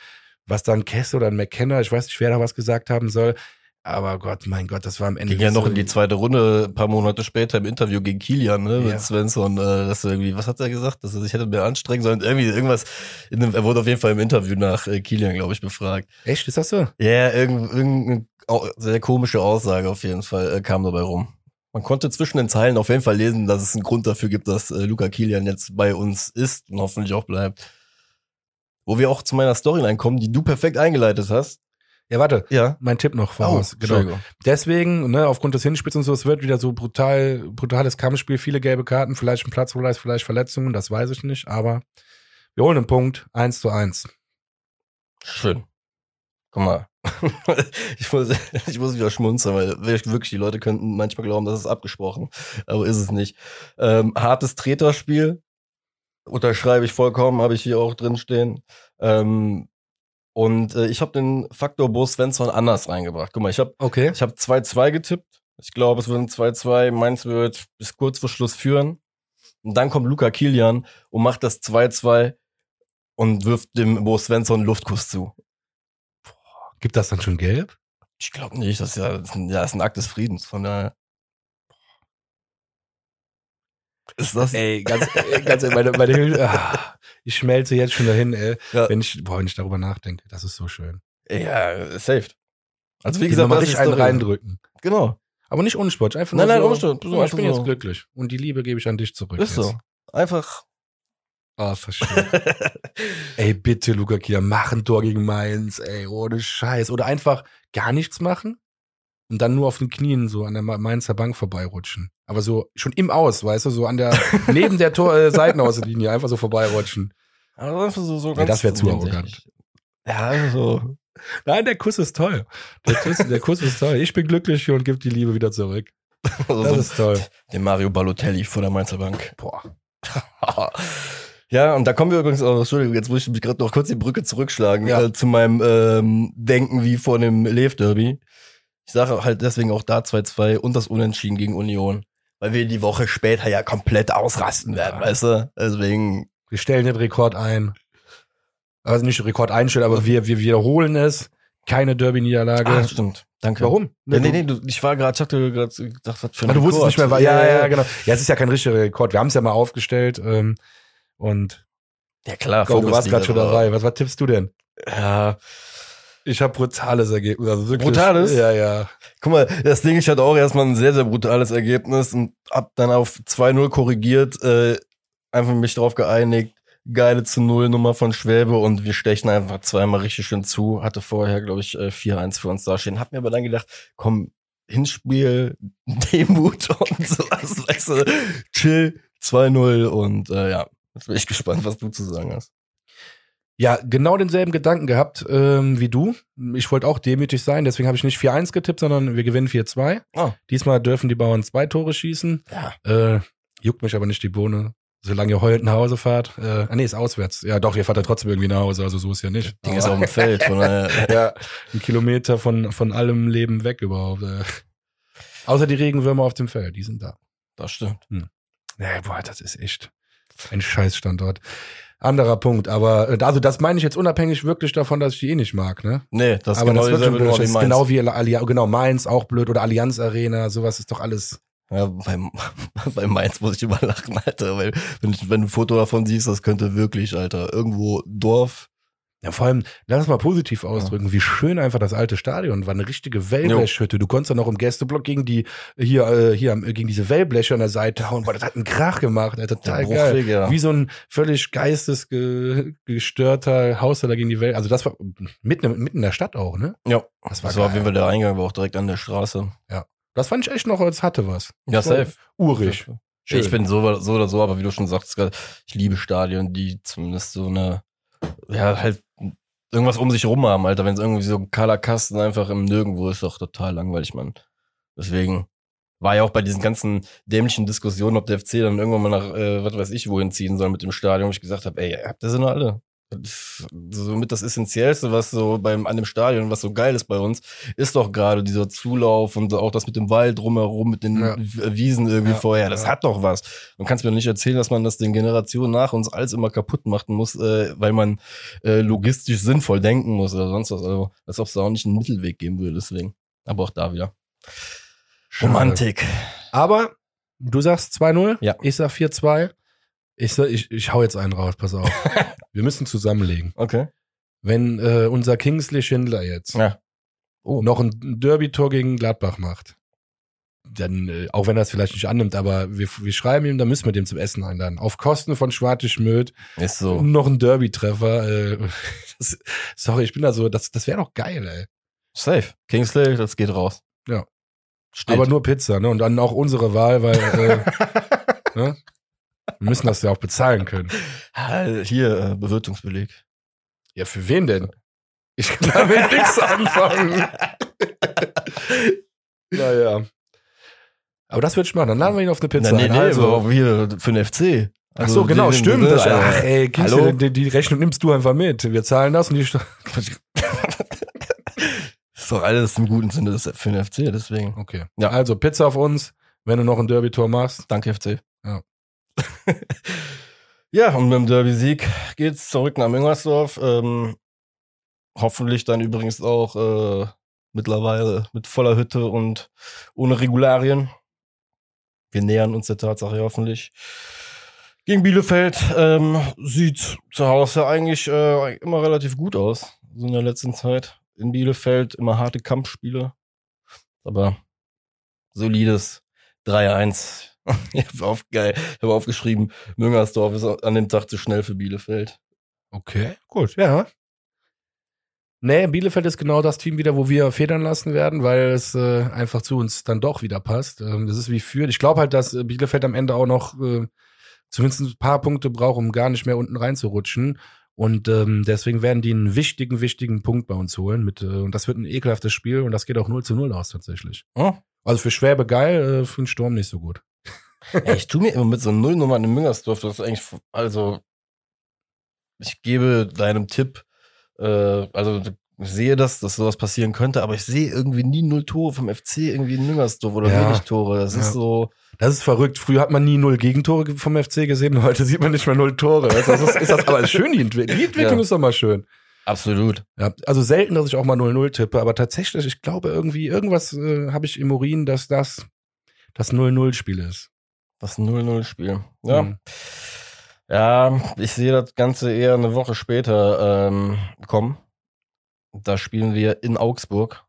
was da ein Kess oder ein McKenna, ich weiß nicht, wer da was gesagt haben soll. Aber Gott, mein Gott, das war am Ende. Ging ja noch so- in die zweite Runde, ein paar Monate später im Interview gegen Kilian, ne, Ja. mit Svensson, äh, dass irgendwie, was hat er gesagt, dass er sich hätte mehr anstrengen sollen, irgendwie irgendwas, einem, er wurde auf jeden Fall im Interview nach äh, Kilian, glaube ich, befragt. Echt, ist das so? Ja, irgend, irgendeine au- sehr komische Aussage auf jeden Fall äh, kam dabei rum. Man konnte zwischen den Zeilen auf jeden Fall lesen, dass es einen Grund dafür gibt, dass äh, Luca Kilian jetzt bei uns ist und hoffentlich auch bleibt. Wo wir auch zu meiner Storyline kommen, die du perfekt eingeleitet hast. Ja, warte, Ja. mein Tipp noch voraus. genau. Oh, Entschuldigung. Deswegen, ne, aufgrund des Hinspiels und so, es wird wieder so brutal, brutales Kampfspiel, viele gelbe Karten, vielleicht ein Platzverweis, vielleicht Verletzungen, das weiß ich nicht, aber wir holen einen Punkt, eins zu eins. Schön. Guck mal. [laughs] ich, muss, ich muss wieder schmunzeln, weil wirklich die Leute könnten manchmal glauben, das ist abgesprochen. Aber ist es nicht. Ähm, hartes Treterspiel. Unterschreibe ich vollkommen, habe ich hier auch drin stehen. Ähm, und äh, ich habe den Faktor Bo Svensson anders reingebracht. Guck mal, ich habe Okay. ich hab 2-2 getippt. Ich glaube, es wird ein 2-2. Mainz wird bis kurz vor Schluss führen. Und dann kommt Luca Kilian und macht das 2-2 und wirft dem Bo Svensson einen Luftkuss zu. Gibt das dann schon gelb? Ich glaube nicht, das ist ja, das ist ein, ja, das ist ein Akt des Friedens, von daher. Ist das? Ey, ganz, äh, ganz meine, meine Hilfe, ah, ich schmelze jetzt schon dahin, ey, Ja. wenn ich, boah, wenn ich darüber nachdenke, das ist so schön. Ja, saved. Also wie gesagt, mal richtig einen reindrücken. Genau. Aber nicht unsportlich, einfach Nein, nur nein, so, unsportlich, mal, ich bin so. jetzt glücklich. Und die Liebe gebe ich an dich zurück. Ist jetzt. so. Einfach. Ah, das schön. [laughs] ey, bitte, Luca Kieler, mach ein Tor gegen Mainz, ey, ohne Scheiß. Oder einfach gar nichts machen und dann nur auf den Knien so an der Ma- Mainzer Bank vorbeirutschen. Aber so schon im Aus, weißt du, so an der, neben der Tor, äh, Seitenaußenlinie einfach so vorbeirutschen. Also so, so Nee, das wär zu nebensächlich. Ja, also. Nein, der Kuss ist toll. Der Kuss, der Kuss ist toll. Ich bin glücklich und gebe die Liebe wieder zurück. [laughs] also Das so ist toll. den Mario Balotelli vor der Mainzer Bank. Boah. [laughs] Ja, und da kommen wir übrigens auch, Entschuldigung, jetzt muss ich mich gerade noch kurz die Brücke zurückschlagen Ja. äh, zu meinem ähm, Denken wie vor dem Lev-Derby. Ich sage halt deswegen auch da 2-2 und das Unentschieden gegen Union, weil wir die Woche später ja komplett ausrasten werden, Ja. weißt du? Deswegen, Wir stellen den Rekord ein. Also nicht den Rekord einstellen, aber wir, wir wiederholen es. Keine Derby-Niederlage. ah, stimmt, danke. Warum? Ja, nee, du- nee, du, ich war gerade, ich hatte gerade was für ein Ah, du wusstest Rekord. nicht mehr, weil, ja, ja, genau. Ja, es ist ja kein richtiger Rekord. Wir haben es ja mal aufgestellt. Ähm, und Ja, klar, oh, du warst gerade schon dabei. Was, was tippst du denn? Ja, Ich habe brutales Ergebnis. Also wirklich, Brutales? Ja, ja. Guck mal, das Ding, ich hatte auch erstmal ein sehr, sehr brutales Ergebnis und hab dann auf 2-0 korrigiert, äh, einfach mich drauf geeinigt, geile zu Null Nummer von Schwäbe und wir stechen einfach zweimal richtig schön zu. Hatte vorher, glaube ich, äh, 4-1 für uns dastehen. Hab mir aber dann gedacht, komm, Hinspiel, [laughs] Demut und sowas, weißt du, chill, 2-0 und äh, ja, jetzt bin ich gespannt, was du zu sagen hast. Ja, genau denselben Gedanken gehabt ähm, wie du. Ich wollte auch demütig sein, deswegen habe ich nicht 4-1 getippt, sondern wir gewinnen 4-2. Oh. Diesmal dürfen die Bauern zwei Tore schießen. Ja. Äh, juckt mich aber nicht die Bohne. Solange ihr heulend nach Hause fahrt. Äh, ah, nee, ist auswärts. Ja, doch, ihr fahrt ja trotzdem irgendwie nach Hause, also so ist ja nicht. Ding ist auf dem Feld, von daher, [laughs] ja, ein Kilometer von, von allem Leben weg überhaupt. Äh. Außer die Regenwürmer auf dem Feld, die sind da. das stimmt. Ja, boah, das ist echt ein Scheißstandort. Anderer Punkt, aber äh, also das meine ich jetzt unabhängig wirklich davon, dass ich die eh nicht mag, ne? Nee, das ist aber genau das, wird schon, Nummer das wie ist Mainz. genau wie Allianz, genau Mainz auch blöd oder Allianz Arena, sowas ist doch alles. Ja, beim, bei [laughs] Mainz muss ich immer lachen, Alter, weil wenn, ich, wenn du ein Foto davon siehst, das könnte wirklich, Alter, irgendwo Dorf. Ja, vor allem, lass es mal positiv ausdrücken, wie schön einfach das alte Stadion war, eine richtige Wellblechhütte. Du konntest dann noch im Gästeblock gegen die hier äh, hier am- gegen diese Wellbleche an der Seite hauen, boah, das hat einen Krach gemacht, Alter, total Der geil. Ja. Wie so ein völlig geistesgestörter Haus da gegen die Welt. Also das war mitten, mitten in der Stadt auch, ne? Ja, Das war, das war auf jeden Fall der Eingang, war auch direkt an der Straße. Das fand ich echt noch, als hatte was. Ja, safe. Urig. Schön. Ich bin so, so oder so, aber wie du schon sagst, ich liebe Stadien, die zumindest so eine, ja, halt irgendwas um sich rum haben, Alter. Wenn es irgendwie so ein kahler Kasten einfach im Nirgendwo ist, doch total langweilig, Mann. Deswegen war ja auch bei diesen ganzen dämlichen Diskussionen, ob der FC dann irgendwann mal nach, äh, was weiß ich, wohin ziehen soll mit dem Stadion, wo ich gesagt habe, ey, habt ihr sie noch alle? Somit das Essentiellste, was so beim, an dem Stadion, was so geil ist bei uns, ist doch gerade dieser Zulauf und auch das mit dem Wald drumherum, mit den Ja. Wiesen irgendwie Ja, vorher. Das ja. hat doch was. Man kann es mir nicht erzählen, dass man das den Generationen nach uns alles immer kaputt machen muss, äh, weil man äh, logistisch sinnvoll denken muss oder sonst was. Also, als ob es da auch nicht einen Mittelweg geben würde, deswegen. Aber auch da wieder. Schade. Romantik. Aber du sagst 2-0, Ja. ich sag 4-2. Ich, ich, ich hau jetzt einen raus, pass auf. [laughs] Wir müssen zusammenlegen. Okay. Wenn äh, unser Kingsley Schindler jetzt Ja. Oh. noch ein Derby-Tor gegen Gladbach macht, dann, äh, auch wenn er es vielleicht nicht annimmt, aber wir, wir schreiben ihm, dann müssen wir dem zum Essen einladen. Auf Kosten von Schwarte Schmöd Ist so. noch ein Derby-Treffer. Äh, [laughs] das, sorry, ich bin da so, das, das wäre doch geil, ey. Safe. Kingsley, das geht raus. Ja. Steht. Aber nur Pizza, ne? Und dann auch unsere Wahl, weil äh, [laughs] ne? Wir müssen das ja auch bezahlen können. [laughs] Hier, äh, Bewirtungsbeleg. Ja, für wen denn? Ich kann damit nichts anfangen. [laughs] naja. Aber das wird ich machen. Dann laden wir ihn auf eine Pizza. Na, nee, ein. nee, also. aber hier für den FC. Ach so, genau, den- stimmt. den- Das, äh, ach, ey, hallo? die, die Rechnung nimmst du einfach mit. Wir zahlen das und die. St- [laughs] ist doch alles im guten Sinne für den FC, deswegen. Okay. Ja. Also Pizza auf uns, wenn du noch ein Derby-Tor machst. Danke, FC. [laughs] Ja. und mit dem Derby-Sieg geht's zurück nach Müngersdorf. Ähm, hoffentlich dann übrigens auch äh, mittlerweile mit voller Hütte und ohne Regularien. Wir nähern uns der Tatsache hoffentlich. Gegen Bielefeld ähm, sieht zu Hause eigentlich äh, immer relativ gut aus. So in der letzten Zeit. In Bielefeld immer harte Kampfspiele. Aber solides 3-1. Ich habe auf, geil, ich hab aufgeschrieben, Müngersdorf ist an dem Tag zu schnell für Bielefeld. Okay, gut, ja. Nee, Bielefeld ist genau das Team wieder, wo wir federn lassen werden, weil es äh, einfach zu uns dann doch wieder passt. Ähm, das ist wie für. Ich glaube halt, dass äh, Bielefeld am Ende auch noch äh, zumindest ein paar Punkte braucht, um gar nicht mehr unten reinzurutschen. Und ähm, deswegen werden die einen wichtigen, wichtigen Punkt bei uns holen. Mit, äh, und das wird ein ekelhaftes Spiel und das geht auch 0 zu 0 aus tatsächlich. Oh. Also für Schwäbe geil, äh, für den Sturm nicht so gut. Ey, ich tu mir immer mit so Nullnummern in Müngersdorf, das ist eigentlich, also ich gebe deinem Tipp, äh, also ich sehe das, dass sowas passieren könnte, aber ich sehe irgendwie nie null Tore vom FC irgendwie in Müngersdorf oder Ja. wenig Tore. Das Ja. ist so. Das ist verrückt. Früher hat man nie null Gegentore vom FC gesehen, [laughs] heute sieht man nicht mehr null Tore. Das ist, ist das aber schön, die, Entwi die Entwicklung Ja. ist doch mal schön. Absolut. Ja, also selten, dass ich auch mal 0-0 tippe, aber tatsächlich, ich glaube irgendwie, irgendwas äh, habe ich im Urin, dass das das 0-0-Spiel ist. Das 0-0-Spiel. Ja. Mhm. Ja, ich sehe das Ganze eher eine Woche später ähm, kommen. Da spielen wir in Augsburg.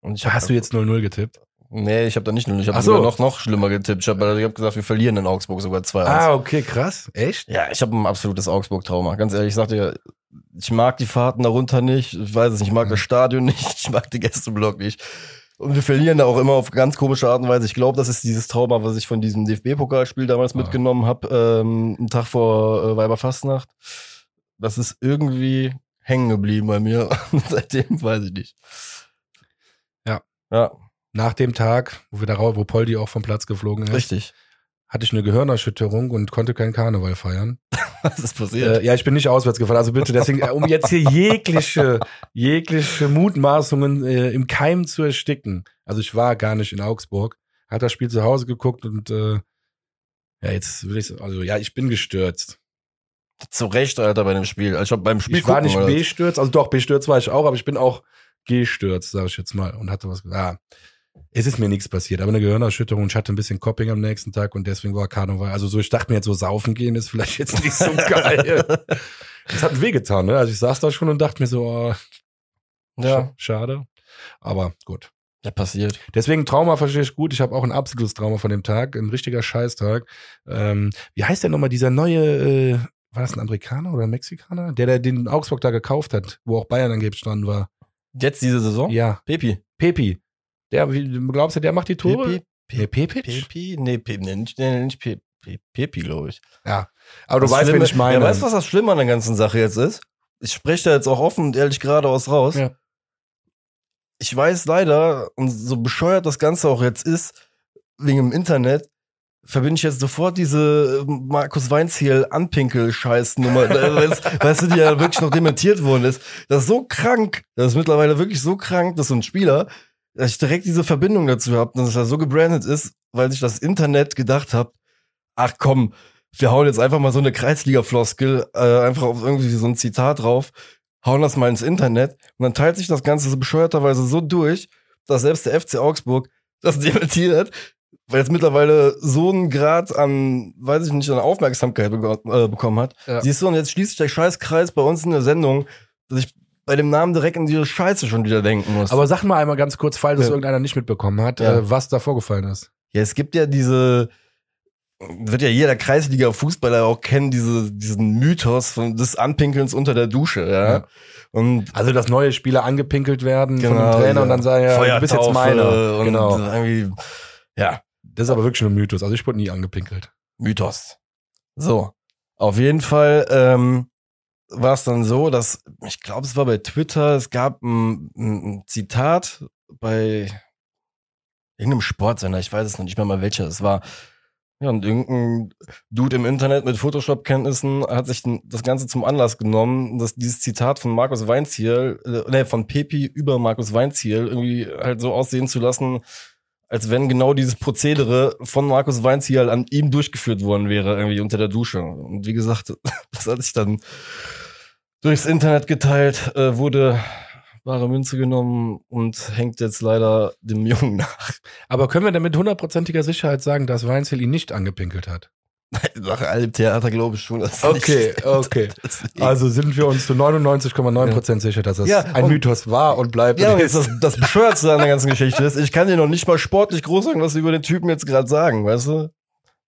Und ich Hast du jetzt 0-0 getippt? Nee, ich habe da nicht 0 Ich habe so. sogar noch, noch schlimmer getippt. Ich habe ich hab gesagt, wir verlieren in Augsburg sogar 2-1. Ah, okay, krass. Echt? Ja, ich habe ein absolutes Augsburg-Trauma. Ganz ehrlich, ich sag dir, ich mag die Fahrten darunter nicht. Ich weiß es nicht, ich mag das Stadion [laughs] nicht. Ich mag den Gästeblock nicht. Und wir verlieren da auch immer auf ganz komische Art und Weise. Ich glaube, das ist dieses Trauma, was ich von diesem DFB-Pokalspiel damals Ah. mitgenommen habe, ähm, einen Tag vor äh, Weiberfastnacht. Das ist irgendwie hängen geblieben bei mir. [laughs] Seitdem weiß ich nicht. Ja. Ja, Nach dem Tag, wo wir da raus, wo Poldi auch vom Platz geflogen ist, richtig. hatte ich eine Gehirnerschütterung und konnte keinen Karneval feiern. [laughs] Was ist passiert? Äh, ja, ich bin nicht auswärts gefahren, also bitte, deswegen, äh, um jetzt hier [laughs] jegliche, jegliche Mutmaßungen äh, im Keim zu ersticken. Also ich war gar nicht in Augsburg, hat das Spiel zu Hause geguckt und äh, ja, jetzt will ich, also ja, ich bin gestürzt. Zu Recht, Alter, bei dem Spiel. Also ich beim Spiel ich war gucken, nicht bestürzt, also doch, bestürzt war ich auch, aber ich bin auch gestürzt, sage ich jetzt mal, und hatte was gesagt. Ah, es ist mir nichts passiert, aber eine Gehirnerschütterung. Ich hatte ein bisschen Copping am nächsten Tag und deswegen war Karneval. Also so, ich dachte mir jetzt so saufen gehen ist vielleicht jetzt nicht so [laughs] geil. Das hat wehgetan, ne? Also ich saß da schon und dachte mir so, oh, Ja, sch schade. Aber gut. ja, passiert. Deswegen Trauma verstehe ich gut. Ich habe auch ein absolutes Trauma von dem Tag, ein richtiger Scheißtag. Ähm, wie heißt der nochmal dieser neue, äh, war das ein Amerikaner oder ein Mexikaner? Der, der den Augsburg da gekauft hat, wo auch Bayern angeblich dran war. Jetzt diese Saison? Ja, Pepi. Pepi. Der, wie, glaubst du, der macht die Tore? Pepi? Nee, Pepic? Pepi? Nee, Pepi, nee, nicht, nee, nicht Pepi, Pe- Pepi, glaube ich. Ja. Aber du Das weißt, wen Schlimme- ich meine. Ja, weißt du, was das Schlimme an der ganzen Sache jetzt ist? Ich spreche da jetzt auch offen und ehrlich geradeaus raus. Ja. Ich weiß leider, und so bescheuert das Ganze auch jetzt ist, wegen dem Internet, verbinde ich jetzt sofort diese äh, Markus Weinziel Anpinkel-Scheiß-Nummer, [laughs] weißt, weißt du, die ja wirklich noch dementiert worden ist. Das ist so krank, das ist mittlerweile wirklich so krank, dass so ein Spieler, dass ich direkt diese Verbindung dazu habe, dass er so gebrandet ist, weil sich das Internet gedacht hat, ach komm, wir hauen jetzt einfach mal so eine Kreisliga-Floskel, äh, einfach auf irgendwie so ein Zitat drauf, hauen das mal ins Internet und dann teilt sich das Ganze so bescheuerterweise so durch, dass selbst der FC Augsburg das [laughs] dementiert, weil es mittlerweile so einen Grad an, weiß ich nicht, an Aufmerksamkeit bego- äh, bekommen hat. Ja. Siehst du, und jetzt schließt sich der Scheißkreis bei uns in der Sendung, dass ich bei dem Namen direkt in diese Scheiße schon wieder denken muss. Aber sag mal einmal ganz kurz, falls es Ja. irgendeiner nicht mitbekommen hat, Ja. äh, was da vorgefallen ist. Ja, es gibt ja diese, wird ja jeder Kreisliga-Fußballer auch kennen, diese, diesen Mythos von, des Anpinkelns unter der Dusche, ja. Ja. Und Also, dass neue Spieler angepinkelt werden von Genau, dem Trainer ja. und dann sagen, ja, du bist jetzt Feuertaufe meiner. und Genau. irgendwie, ja, Das ist aber wirklich nur ein Mythos. Also ich wurde nie angepinkelt. Mythos. So, auf jeden Fall ähm, war es dann so, dass, ich glaube, es war bei Twitter, es gab ein, ein, Zitat bei irgendeinem Sportsender, ich weiß es noch nicht mehr mal welcher es war. Ja, und irgendein Dude im Internet mit Photoshop-Kenntnissen hat sich das Ganze zum Anlass genommen, dass dieses Zitat von Markus Weinziel, äh, nee, von Pepi über Markus Weinziel irgendwie halt so aussehen zu lassen, als wenn genau dieses Prozedere von Markus Weinziel an ihm durchgeführt worden wäre, irgendwie unter der Dusche. Und wie gesagt, [laughs] das hat sich dann durchs Internet geteilt, äh, wurde wahre Münze genommen und hängt jetzt leider dem Jungen nach. Aber können wir denn mit hundertprozentiger Sicherheit sagen, dass Weinzel ihn nicht angepinkelt hat? Nach allem Theater glaube ich schon. Dass Okay, [laughs] okay. [laughs] Also sind wir uns zu 99,9% sicher, dass das Ja, ein Mythos war und bleibt. Ja, und jetzt das, das Bescheuerste an der ganzen Geschichte [laughs] ist, ich kann dir noch nicht mal sportlich groß sagen, was sie über den Typen jetzt gerade sagen, weißt du?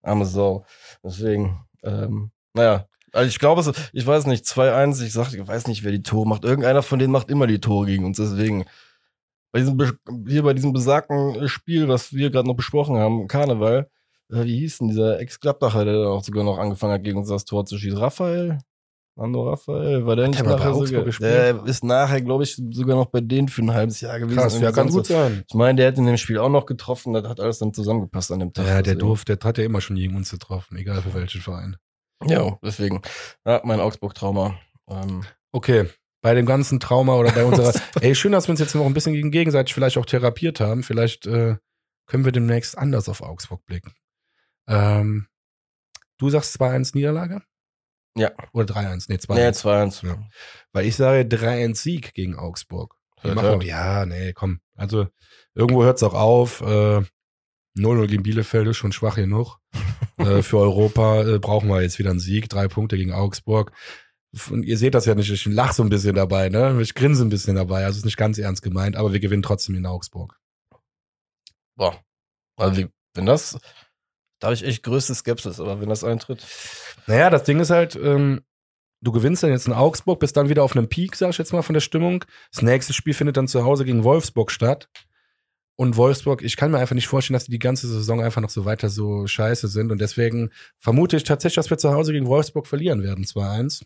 Arme Sau. Deswegen, ähm, naja. Also ich glaube, ich weiß nicht, 2-1, ich sag, ich weiß nicht, wer die Tore macht. Irgendeiner von denen macht immer die Tore gegen uns, deswegen. Bei diesem, hier bei diesem besagten Spiel, was wir gerade noch besprochen haben, Karneval, wie hieß denn dieser Ex-Gladbacher, der dann auch sogar noch angefangen hat, gegen uns das Tor zu schießen? Raphael? Nando Raphael? War der nicht der nachher Augsburg sogar? gespielt? Der ist nachher, glaube ich, sogar noch bei denen für ein halbes Jahr gewesen. Krass, ja, kann gut sein. ich meine, der hat in dem Spiel auch noch getroffen, das hat alles dann zusammengepasst an dem Tag. Ja, der deswegen. durfte, der hat ja immer schon gegen uns getroffen, egal für welchen Verein. Ja, deswegen. Ja, mein Augsburg-Trauma. Ähm, Okay, bei dem ganzen Trauma oder bei [laughs] unserer. ey, schön, dass wir uns jetzt noch ein bisschen gegen gegenseitig vielleicht auch therapiert haben. Vielleicht äh, können wir demnächst anders auf Augsburg blicken. Ähm, du sagst 2-1 Niederlage? Ja. Oder 3-1? Nee, 2-1. nee, 2-1. Ja. Weil ich sage 3-1 Sieg gegen Augsburg. Hört, machen, hört. ja, nee, komm. Also irgendwo hört es auch auf. Äh, 0-0 gegen Bielefeld ist schon schwach genug. [laughs] äh, für Europa äh, brauchen wir jetzt wieder einen Sieg. Drei Punkte gegen Augsburg. Und ihr seht das ja nicht, ich lach so ein bisschen dabei, ne? Ich grinse ein bisschen dabei. Also ist nicht ganz ernst gemeint, aber wir gewinnen trotzdem in Augsburg. Boah. Also, wenn das, da habe ich echt größte Skepsis, aber wenn das eintritt. Naja, das Ding ist halt, ähm, du gewinnst dann jetzt in Augsburg, bist dann wieder auf einem Peak, sag ich jetzt mal, von der Stimmung. Das nächste Spiel findet dann zu Hause gegen Wolfsburg statt. Und Wolfsburg, ich kann mir einfach nicht vorstellen, dass die die ganze Saison einfach noch so weiter so scheiße sind. Und deswegen vermute ich tatsächlich, dass wir zu Hause gegen Wolfsburg verlieren werden, 2-1.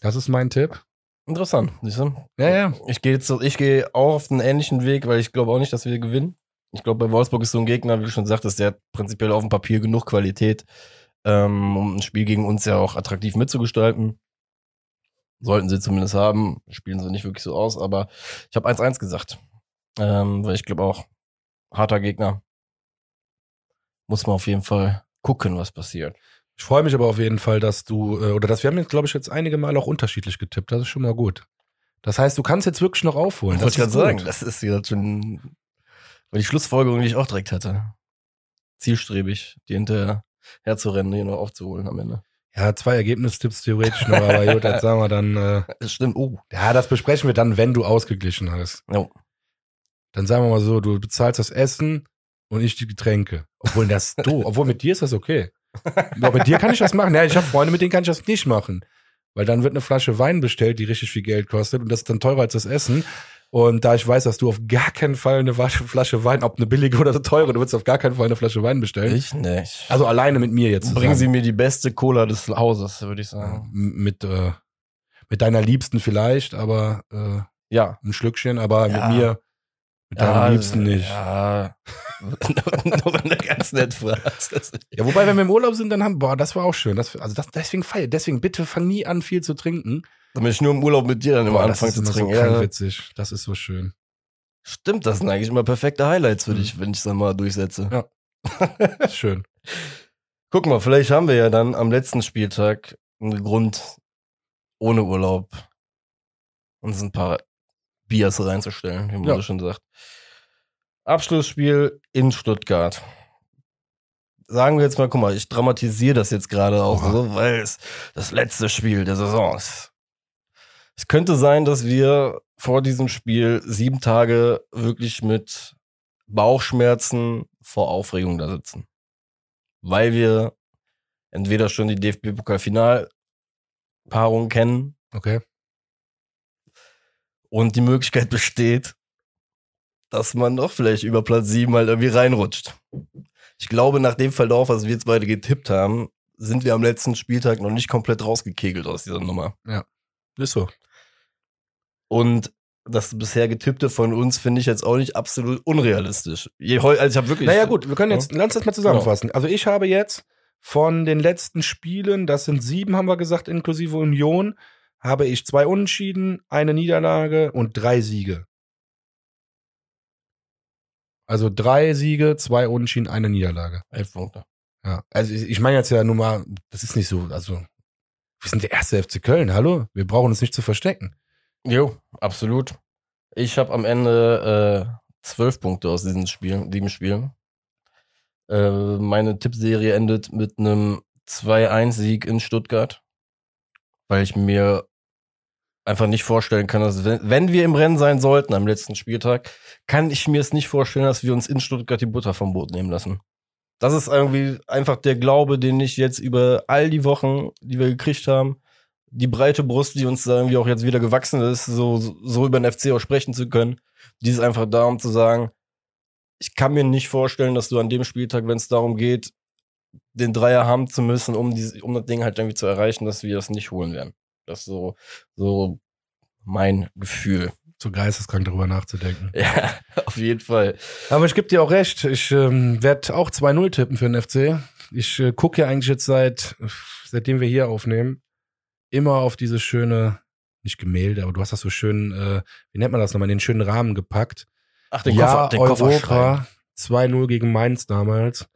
Das ist mein Tipp. Interessant, siehst du? Ja, ja. Ich gehe jetzt, ich gehe auch auf einen ähnlichen Weg, weil ich glaube auch nicht, dass wir gewinnen. Ich glaube, bei Wolfsburg ist so ein Gegner, wie du schon sagtest, der hat prinzipiell auf dem Papier genug Qualität, ähm, um ein Spiel gegen uns ja auch attraktiv mitzugestalten. Sollten sie zumindest haben. Spielen sie nicht wirklich so aus, aber ich habe 1-1 gesagt. Ähm, weil ich glaube auch, harter Gegner. Muss man auf jeden Fall gucken, was passiert. Ich freue mich aber auf jeden Fall, dass du, äh, oder dass wir haben jetzt, glaube ich, jetzt einige Mal auch unterschiedlich getippt. Das ist schon mal gut. Das heißt, du kannst jetzt wirklich noch aufholen. Wollte ich Das gerade ist sagen, das ist ja schon weil die Schlussfolgerung, die ich auch direkt hatte. Zielstrebig, die hinterher herzurennen, hier noch aufzuholen am Ende. Ja, zwei Ergebnistipps theoretisch noch, aber gut, das sagen wir dann. Äh, [laughs] Das stimmt. Oh. ja, das besprechen wir dann, wenn du ausgeglichen hast. Ja. Dann sagen wir mal so, du bezahlst das Essen und ich die Getränke. Obwohl das [laughs] du, obwohl mit dir ist das okay. Aber mit dir kann ich das machen. Ja, ich habe Freunde, mit denen kann ich das nicht machen. Weil dann wird eine Flasche Wein bestellt, die richtig viel Geld kostet und das ist dann teurer als das Essen. Und da ich weiß, dass du auf gar keinen Fall eine Flasche Wein, ob eine billige oder eine teure, du würdest auf gar keinen Fall eine Flasche Wein bestellen. Ich nicht. Also alleine mit mir jetzt. Bringen Sie mir die beste Cola des Hauses, würde ich sagen. mit, äh, mit deiner Liebsten vielleicht, aber äh, Ja. ein Schlückchen, aber Ja. mit mir, mit deinem Liebsten nicht. Ja. [laughs] Nur wenn du ganz nett fragst. Ja, wobei, wenn wir im Urlaub sind, dann haben, boah, das war auch schön. Das, also das, deswegen feier, deswegen bitte fang nie an, viel zu trinken. Damit ich nur im Urlaub mit dir dann immer Boah, das anfange ist zu trinken. krank ja. witzig. Das ist so schön. Stimmt, das sind eigentlich immer perfekte Highlights für Mhm. dich, wenn ich es dann mal durchsetze. Ja. [laughs] Schön. Guck mal, vielleicht haben wir ja dann am letzten Spieltag einen Grund, ohne Urlaub uns ein paar Biers reinzustellen, wie man Ja. so schon sagt. Abschlussspiel in Stuttgart. Sagen wir jetzt mal, guck mal, ich dramatisiere das jetzt gerade auch so, weil es das letzte Spiel der Saison ist. Es könnte sein, dass wir vor diesem Spiel sieben Tage wirklich mit Bauchschmerzen vor Aufregung da sitzen. Weil wir entweder schon die DFB-Pokal-Final-Paarung kennen Okay. und die Möglichkeit besteht, dass man doch vielleicht über Platz 7 mal irgendwie reinrutscht. Ich glaube, nach dem Verlauf, was wir jetzt beide getippt haben, sind wir am letzten Spieltag noch nicht komplett rausgekegelt aus dieser Nummer. Ist so. Und das bisher getippte von uns finde ich jetzt auch nicht absolut unrealistisch. Je Also ich habe wirklich. Naja, gut, wir können jetzt, lass uns das mal zusammenfassen. Also ich habe jetzt von den letzten Spielen, das sind sieben, haben wir gesagt, inklusive Union, habe ich zwei Unentschieden, eine Niederlage und drei Siege. Also drei Siege, zwei Unentschieden, eine Niederlage. Elf Punkte. Ja, also ich, ich meine jetzt ja nur mal, das ist nicht so, also wir sind der erste FC Köln, hallo? Wir brauchen uns nicht zu verstecken. Jo, absolut. Ich habe am Ende äh, zwölf Punkte aus diesen Spielen, sieben Spielen. Äh, meine Tippserie endet mit einem 2-1-Sieg in Stuttgart, weil ich mir einfach nicht vorstellen kann, dass wenn, wenn wir im Rennen sein sollten am letzten Spieltag, kann ich mir es nicht vorstellen, dass wir uns in Stuttgart die Butter vom Boot nehmen lassen. Das ist irgendwie einfach der Glaube, den ich jetzt über all die Wochen, die wir gekriegt haben, die breite Brust, die uns irgendwie auch jetzt wieder gewachsen ist, so, so über den FC auch sprechen zu können, die ist einfach da, um zu sagen, ich kann mir nicht vorstellen, dass du an dem Spieltag, wenn es darum geht, den Dreier haben zu müssen, um, die, um das Ding halt irgendwie zu erreichen, dass wir das nicht holen werden. Das ist so, so mein Gefühl. Zu geisteskrank darüber nachzudenken. Ja, [laughs] auf jeden Fall. Aber ich gebe dir auch recht. Ich ähm, werde auch 2-0 tippen für den FC. Ich äh, gucke ja eigentlich jetzt seit, seitdem wir hier aufnehmen, immer auf diese schöne, nicht Gemälde, aber du hast das so schön, äh, wie nennt man das nochmal, in den schönen Rahmen gepackt. Ach, den ja, Koffer, den Koffer Europa 2-0 gegen Mainz damals.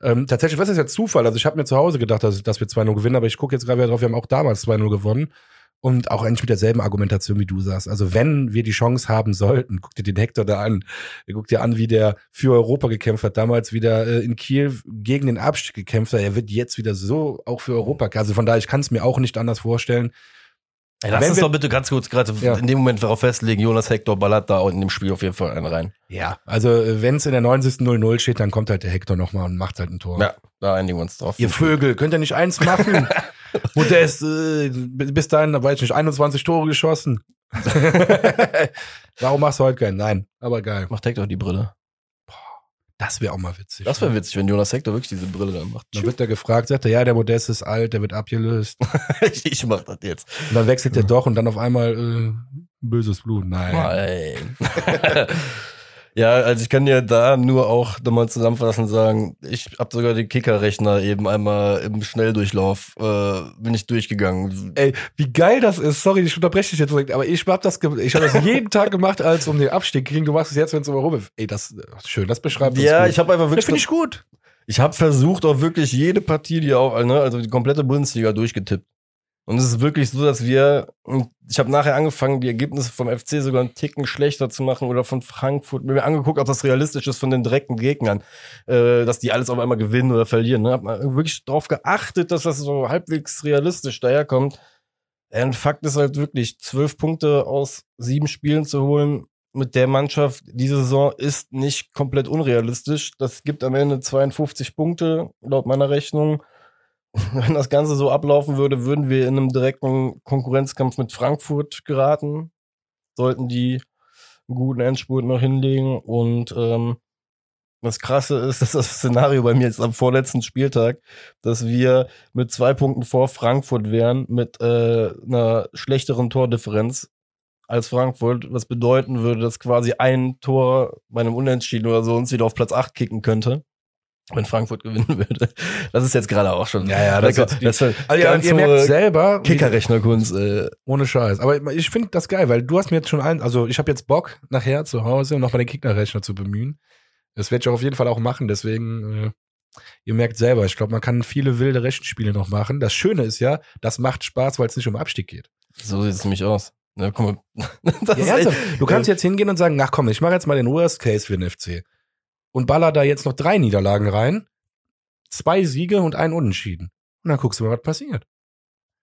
Ähm, tatsächlich, was ist jetzt Zufall? Also ich habe mir zu Hause gedacht, dass, dass wir 2-0 gewinnen, aber ich gucke jetzt gerade wieder drauf, wir haben auch damals 2-0 gewonnen. Und auch eigentlich mit derselben Argumentation, wie du sagst. Also wenn wir die Chance haben sollten, guck dir den Hector da an. Guck dir an, wie der für Europa gekämpft hat. Damals wieder äh, in Kiel gegen den Abstieg gekämpft hat. Er wird jetzt wieder so auch für Europa. Also von daher, ich kann es mir auch nicht anders vorstellen. Ey, lass Wenn uns doch bitte ganz kurz gerade Ja. in dem Moment darauf festlegen, Jonas Hector ballert da in dem Spiel auf jeden Fall einen rein. Ja. Also wenn es in der 90. 0-0 steht, dann kommt halt der Hector nochmal und macht halt ein Tor. Ja, da einigen wir uns drauf. Ihr Vögel, könnt ihr nicht eins machen? [laughs] Modest, äh, bis dahin, da weiß ich nicht, 21 Tore geschossen. [laughs] Warum machst du heute keinen? Nein, aber geil. Macht Hector die Brille. Das wäre auch mal witzig. Das wäre witzig, wenn Jonas Hector wirklich diese Brille dann macht. Dann wird er gefragt, sagt er, ja, der Modest ist alt, der wird abgelöst. ich, [laughs] ich mach das jetzt. Und dann wechselt er doch und dann auf einmal äh, böses Blut. Nein. Nein. [laughs] ja, also ich kann dir da nur auch nochmal zusammenfassend sagen, ich habe sogar den Kickerrechner eben einmal im Schnelldurchlauf äh, bin ich durchgegangen. Ey, wie geil das ist. Sorry, ich unterbreche dich jetzt direkt, aber ich hab das, ich habe das jeden [laughs] Tag gemacht, als um den Abstieg ging. Du machst es jetzt, wenn es um Europa Ey, das schön, das beschreibt Ja, ich habe einfach das wirklich finde ich gut. Ich habe versucht, auch wirklich jede Partie, die auch, ne, also die komplette Bundesliga durchgetippt. Und es ist wirklich so, dass wir, ich habe nachher angefangen, die Ergebnisse vom FC sogar einen Ticken schlechter zu machen oder von Frankfurt. Mir angeguckt, ob das realistisch ist von den direkten Gegnern, äh, dass die alles auf einmal gewinnen oder verlieren. Ne? Hab wirklich darauf geachtet, dass das so halbwegs realistisch daherkommt. Und Fakt ist halt wirklich, zwölf Punkte aus sieben Spielen zu holen mit der Mannschaft diese Saison ist nicht komplett unrealistisch. Das gibt am Ende 52 Punkte, laut meiner Rechnung. [laughs] Wenn das Ganze so ablaufen würde, würden wir in einem direkten Konkurrenzkampf mit Frankfurt geraten. Sollten die einen guten Endspurt noch hinlegen. Und ähm, das Krasse ist, [laughs] dass das Szenario bei mir jetzt am vorletzten Spieltag, dass wir mit zwei Punkten vor Frankfurt wären, mit äh, einer schlechteren Tordifferenz als Frankfurt, was bedeuten würde, dass quasi ein Tor bei einem Unentschieden oder so uns wieder auf Platz 8 kicken könnte. Wenn Frankfurt [laughs] gewinnen würde. Das ist jetzt gerade auch schon. Ja, ja, das die- das ist Also, ihr, ganz ihr merkt hohe selber, Kickerrechnerkunst. Äh, ohne Scheiß. Aber ich finde das geil, weil du hast mir jetzt schon ein, also ich habe jetzt Bock, nachher zu Hause nochmal den Kicknerrechner zu bemühen. Das werde ich auch auf jeden Fall auch machen, deswegen, äh, ihr merkt selber, ich glaube, man kann viele wilde Rechenspiele noch machen. Das Schöne ist ja, das macht Spaß, weil es nicht um Abstieg geht. so sieht es nämlich aus. Ne, guck mal. [laughs] Das Ja, echt- du kannst jetzt hingehen und sagen, ach komm, ich mache jetzt mal den Worst Case für den FC. Und baller da jetzt noch drei Niederlagen rein, zwei Siege und ein Unentschieden. Und dann guckst du mal, was passiert.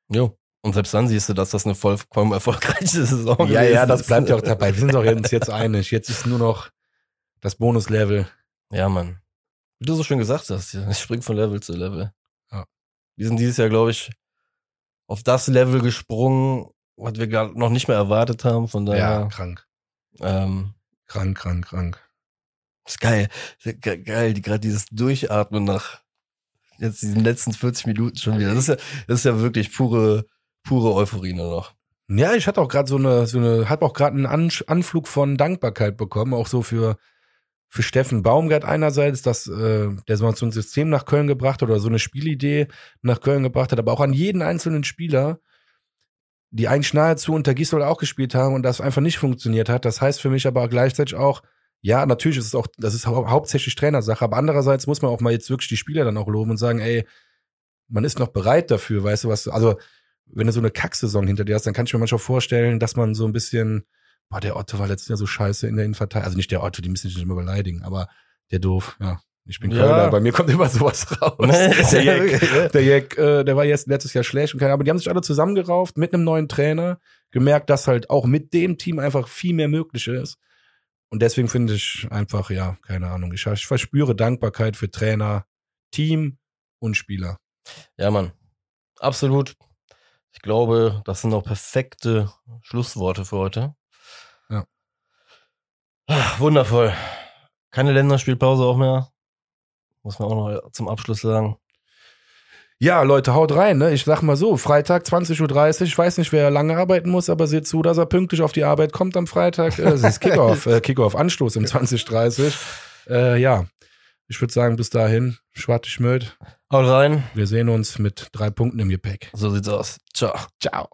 Jo. Und selbst dann siehst du, dass das eine vollkommen erfolgreiche Saison Ja, ja, gewesen das ist. bleibt ja auch dabei. Wir sind doch jetzt, jetzt einig. Jetzt ist nur noch das Bonuslevel. Ja, Mann. Wie du so schön gesagt hast, ja, ich spring von Level zu Level. Ja. Wir sind dieses Jahr, glaube ich, auf das Level gesprungen, was wir gar noch nicht mehr erwartet haben. Von Ja, daher, krank. ähm, Krank, krank, krank. Ist geil. Ge- Geil, die, gerade dieses Durchatmen nach jetzt diesen letzten 40 Minuten schon wieder. Das ist ja, das ist ja wirklich pure, pure Euphorie nur noch. Ja, ich hatte auch gerade so eine, so eine, hab auch gerade einen An Anflug von Dankbarkeit bekommen, auch so für, für Steffen Baumgart einerseits, dass äh, der so ein System nach Köln gebracht hat oder so eine Spielidee nach Köln gebracht hat, aber auch an jeden einzelnen Spieler, die eigentlich nahezu unter Gisdol auch gespielt haben und das einfach nicht funktioniert hat. Das heißt für mich aber gleichzeitig auch, ja, natürlich ist es auch, das ist hau hauptsächlich Trainersache, aber andererseits muss man auch mal jetzt wirklich die Spieler dann auch loben und sagen, ey, man ist noch bereit dafür, weißt du was, also wenn du so eine Kacksaison hinter dir hast, dann kann ich mir manchmal vorstellen, dass man so ein bisschen, boah, der Otto war letztes Jahr so scheiße in der Innenverteidigung, also nicht der Otto, die müssen sich nicht immer beleidigen, aber der doof, ja, Ich bin Ja. Kölner, bei mir kommt immer sowas raus. [laughs] Der Jack, ja. [laughs] der, Jack äh, der war jetzt letztes Jahr schlecht und keine Ahnung, aber die haben sich alle zusammengerauft mit einem neuen Trainer, gemerkt, dass halt auch mit dem Team einfach viel mehr möglich ist. Und deswegen finde ich einfach, ja, keine Ahnung, ich, ich verspüre Dankbarkeit für Trainer, Team und Spieler. Ja, Mann. Absolut. Ich glaube, das sind auch perfekte Schlussworte für heute. Ja. Ah, Wundervoll. Keine Länderspielpause auch mehr. Muss man auch noch zum Abschluss sagen. Ja, Leute, haut rein, ne? Ich sag mal so, Freitag 20.30 Uhr, ich weiß nicht, wer lange arbeiten muss, aber seht zu, dass er pünktlich auf die Arbeit kommt am Freitag. Äh, Es ist Kickoff, äh, Kickoff, Anstoß um 20.30 Äh, ja, ich würde sagen, bis dahin, schwarte Schmöd. Haut rein. Wir sehen uns mit drei Punkten im Gepäck. So sieht's aus. Ciao. Ciao.